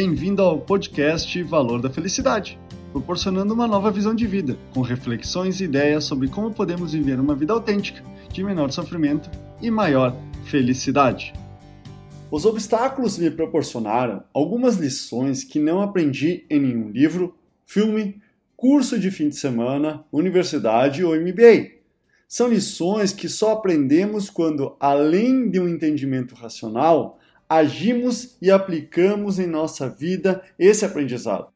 Bem-vindo ao podcast Valor da Felicidade, proporcionando uma nova visão de vida, com reflexões e ideias sobre como podemos viver uma vida autêntica, de menor sofrimento e maior felicidade. Os obstáculos me proporcionaram algumas lições que não aprendi em nenhum livro, filme, curso de fim de semana, universidade ou MBA. São lições que só aprendemos quando, além de um entendimento racional, agimos e aplicamos em nossa vida esse aprendizado.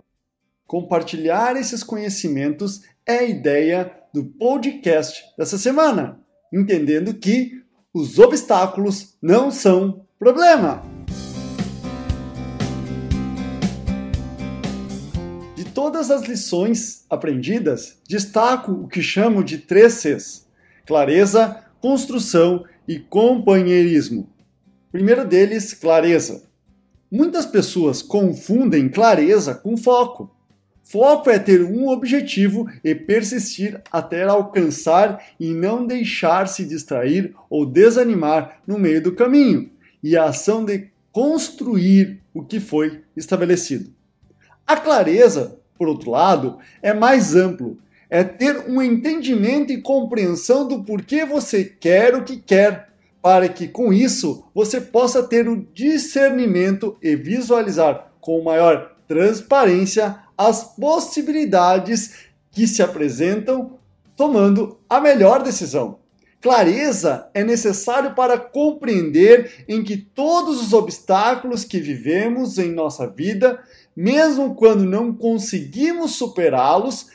Compartilhar esses conhecimentos é a ideia do podcast dessa semana, entendendo que os obstáculos não são problema. De todas as lições aprendidas, destaco o que chamo de três Cs clareza, construção e companheirismo. Primeiro deles, clareza. Muitas pessoas confundem clareza com foco. Foco é ter um objetivo e persistir até alcançar e não deixar se distrair ou desanimar no meio do caminho, e a ação de construir o que foi estabelecido. A clareza, por outro lado, é mais amplo é ter um entendimento e compreensão do porquê você quer o que quer, para que com isso você possa ter o discernimento e visualizar com maior transparência as possibilidades que se apresentam, tomando a melhor decisão. Clareza é necessário para compreender em que todos os obstáculos que vivemos em nossa vida, mesmo quando não conseguimos superá-los,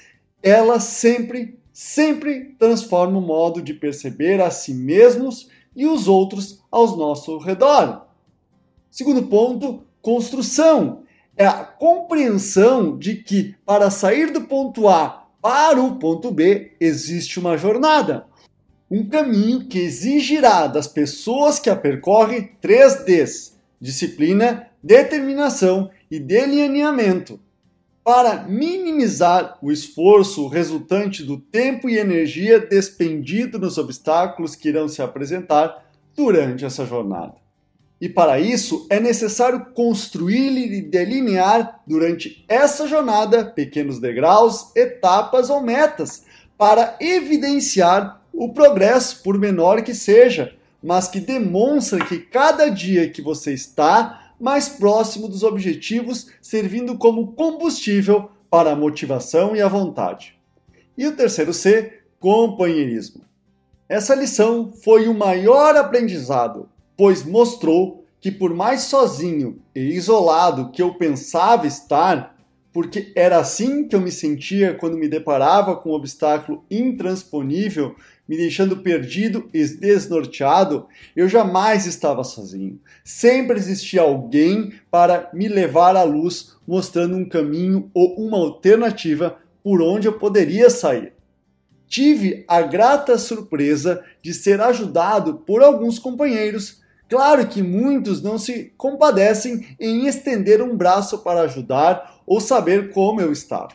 ela sempre, sempre transforma o modo de perceber a si mesmos e os outros ao nosso redor. Segundo ponto, construção. É a compreensão de que para sair do ponto A para o ponto B existe uma jornada, um caminho que exigirá das pessoas que a percorrem três Ds: disciplina, determinação e delineamento para minimizar o esforço resultante do tempo e energia despendido nos obstáculos que irão se apresentar durante essa jornada. E para isso é necessário construir e delinear durante essa jornada pequenos degraus, etapas ou metas para evidenciar o progresso, por menor que seja, mas que demonstra que cada dia que você está mais próximo dos objetivos, servindo como combustível para a motivação e a vontade. E o terceiro C, companheirismo. Essa lição foi o maior aprendizado, pois mostrou que, por mais sozinho e isolado que eu pensava estar, porque era assim que eu me sentia quando me deparava com um obstáculo intransponível me deixando perdido e desnorteado, eu jamais estava sozinho. Sempre existia alguém para me levar à luz, mostrando um caminho ou uma alternativa por onde eu poderia sair. Tive a grata surpresa de ser ajudado por alguns companheiros. Claro que muitos não se compadecem em estender um braço para ajudar ou saber como eu estava.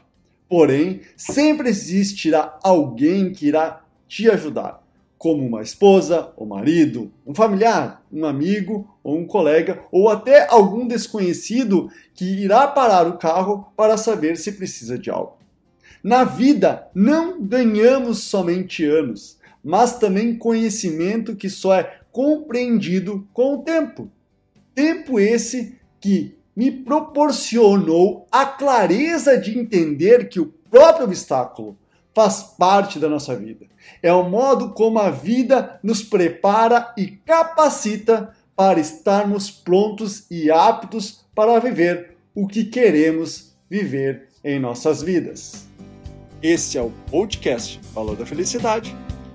Porém, sempre existirá alguém que irá te ajudar, como uma esposa, um marido, um familiar, um amigo ou um colega, ou até algum desconhecido que irá parar o carro para saber se precisa de algo. Na vida, não ganhamos somente anos, mas também conhecimento que só é compreendido com o tempo. Tempo esse que me proporcionou a clareza de entender que o próprio obstáculo faz parte da nossa vida. É o modo como a vida nos prepara e capacita para estarmos prontos e aptos para viver o que queremos viver em nossas vidas. Esse é o podcast Valor da Felicidade.